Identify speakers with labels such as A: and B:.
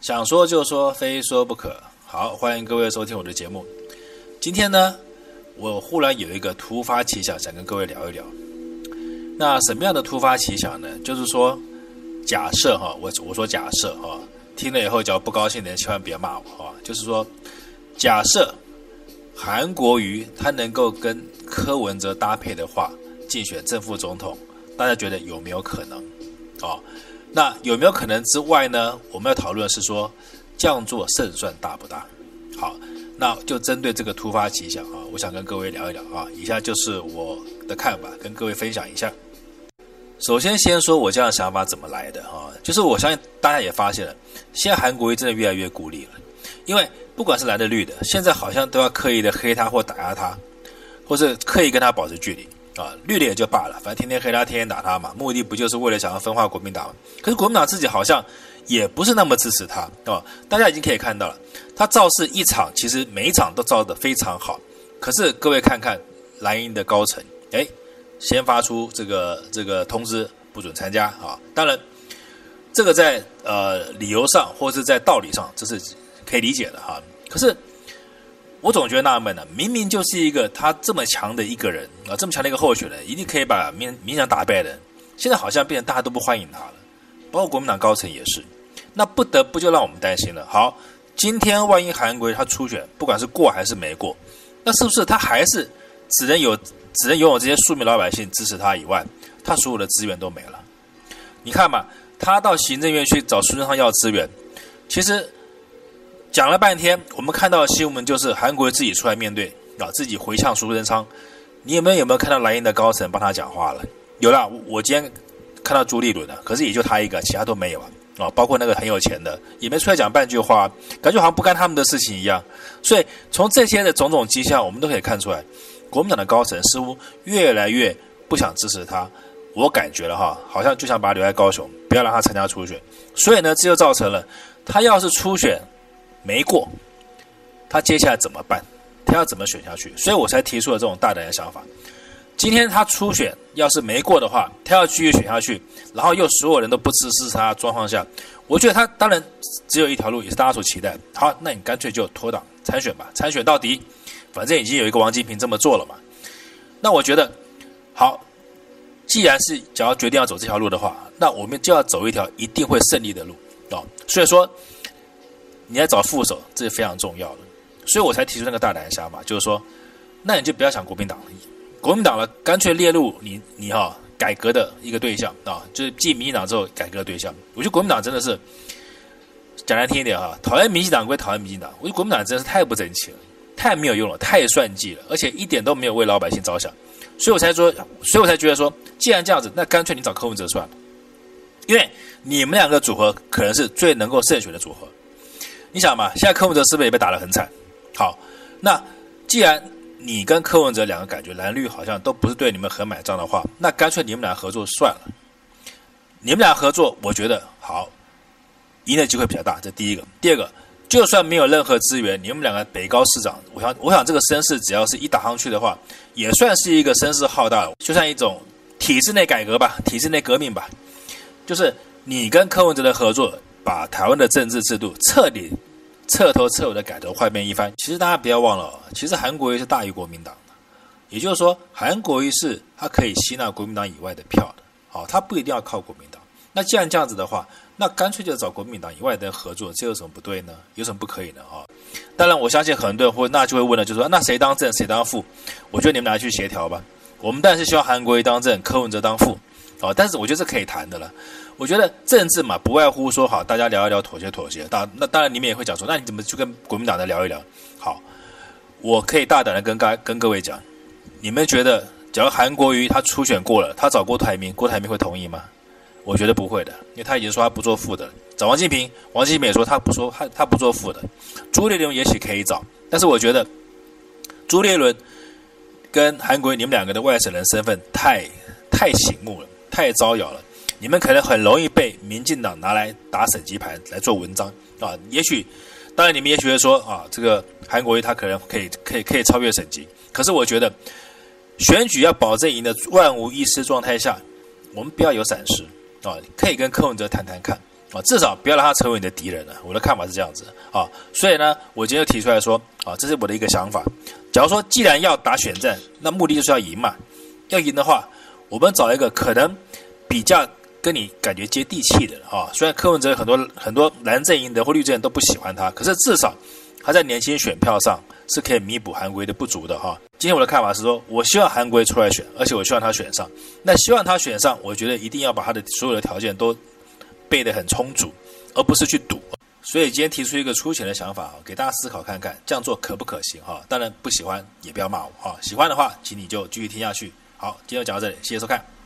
A: 想说就说，非说不可。好，欢迎各位收听我的节目。今天呢，我忽然有一个突发奇想，想跟各位聊一聊。那什么样的突发奇想呢？就是说，假设哈，我我说假设哈，听了以后只要不高兴的人千万别骂我哈。就是说，假设韩国瑜他能够跟柯文哲搭配的话，竞选正副总统，大家觉得有没有可能？哦，那有没有可能之外呢？我们要讨论的是说，这样做胜算大不大？好，那就针对这个突发奇想啊，我想跟各位聊一聊啊。以下就是我的看法，跟各位分享一下。首先，先说我这样想法怎么来的啊？就是我相信大家也发现了，现在韩国瑜真的越来越孤立了，因为不管是蓝的绿的，现在好像都要刻意的黑他或打压他，或是刻意跟他保持距离。啊，绿的也就罢了，反正天天黑他，天天打他嘛，目的不就是为了想要分化国民党吗？可是国民党自己好像也不是那么支持他，啊，大家已经可以看到了，他造势一场，其实每一场都造得非常好。可是各位看看蓝营的高层，哎，先发出这个这个通知，不准参加啊。当然，这个在呃理由上或是在道理上，这是可以理解的哈。可是。我总觉得纳闷呢，明明就是一个他这么强的一个人啊，这么强的一个候选人，一定可以把民民党打败的，现在好像变成大家都不欢迎他了，包括国民党高层也是，那不得不就让我们担心了。好，今天万一韩国他初选，不管是过还是没过，那是不是他还是只能有只能拥有这些庶民老百姓支持他以外，他所有的资源都没了？你看嘛，他到行政院去找苏贞昌要资源，其实。讲了半天，我们看到新闻就是韩国自己出来面对啊，自己回呛苏贞昌。你有没有有没有看到蓝营的高层帮他讲话了？有了，我今天看到朱立伦了，可是也就他一个，其他都没有啊啊。包括那个很有钱的，也没出来讲半句话，感觉好像不干他们的事情一样。所以从这些的种种迹象，我们都可以看出来，国民党的高层似乎越来越不想支持他。我感觉了哈，好像就想把他留在高雄，不要让他参加初选。所以呢，这就造成了他要是初选。没过，他接下来怎么办？他要怎么选下去？所以我才提出了这种大胆的想法。今天他初选要是没过的话，他要继续选下去，然后又所有人都不支持他状况下，我觉得他当然只有一条路，也是大家所期待。好，那你干脆就脱党参选吧，参选到底，反正已经有一个王金平这么做了嘛。那我觉得，好，既然是只要决定要走这条路的话，那我们就要走一条一定会胜利的路啊。所以说。你要找副手，这是非常重要的，所以我才提出那个大胆的想法，就是说，那你就不要想国民党了，国民党了，干脆列入你你哈改革的一个对象啊，就是继民进党之后改革的对象。我觉得国民党真的是讲难听一点哈，讨厌民进党归讨厌民进党，我觉得国民党真的是太不争气了，太没有用了，太算计了，而且一点都没有为老百姓着想，所以我才说，所以我才觉得说，既然这样子，那干脆你找柯文哲算了，因为你们两个组合可能是最能够胜选的组合。你想嘛，现在柯文哲是不是也被打得很惨？好，那既然你跟柯文哲两个感觉蓝绿好像都不是对你们很买账的话，那干脆你们俩合作算了。你们俩合作，我觉得好，赢的机会比较大。这第一个，第二个，就算没有任何资源，你们两个北高市长，我想，我想这个声势只要是一打上去的话，也算是一个声势浩大，就像一种体制内改革吧，体制内革命吧，就是你跟柯文哲的合作。把台湾的政治制度彻底、彻头彻尾的改头换面一番。其实大家不要忘了，其实韩国瑜是大于国民党的，也就是说，韩国瑜是他可以吸纳国民党以外的票的。好，他不一定要靠国民党。那既然这样子的话，那干脆就找国民党以外的合作，这有什么不对呢？有什么不可以呢？啊，当然，我相信很多人会那就会问了，就说，那谁当正，谁当副？我觉得你们俩去协调吧。我们当然是希望韩国瑜当正，柯文哲当副。哦，但是我觉得是可以谈的了。我觉得政治嘛，不外乎说好，大家聊一聊，妥协妥协。当那当然，你们也会讲说，那你怎么去跟国民党的聊一聊？好，我可以大胆的跟各跟各位讲，你们觉得，假如韩国瑜他初选过了，他找郭台铭，郭台铭会同意吗？我觉得不会的，因为他已经说他不做副的。找王金平，王金平也说他不说他他不做副的。朱立伦也许可以找，但是我觉得朱立伦跟韩国瑜你们两个的外省人身份太太醒目了，太招摇了。你们可能很容易被民进党拿来打省级牌来做文章啊！也许，当然你们也许会说啊，这个韩国瑜他可能可以可以 可以超越省级。可是我觉得，选举要保证赢的万无一失状态下，我们不要有闪失啊！可以跟柯文哲谈谈看，啊，至少不要让他成为你的敌人了。我的看法是这样子啊，所以呢，我今天就提出来说啊，这是我的一个想法。假如说既然要打选战，那目的就是要赢嘛。要赢的话，我们找一个可能比较跟你感觉接地气的啊。虽然柯文哲很多很多蓝阵营的或绿阵营都不喜欢他，可是至少他在年轻选票上是可以弥补韩国的不足的哈。今天我的看法是说，我希望韩国出来选，而且我希望他选上。那希望他选上，我觉得一定要把他的所有的条件都备得很充足，而不是去赌。所以今天提出一个粗浅的想法啊，给大家思考看看，这样做可不可行哈？当然不喜欢也不要骂我哈，喜欢的话，请你就继续听下去。好，今天就讲到这里，谢谢收看。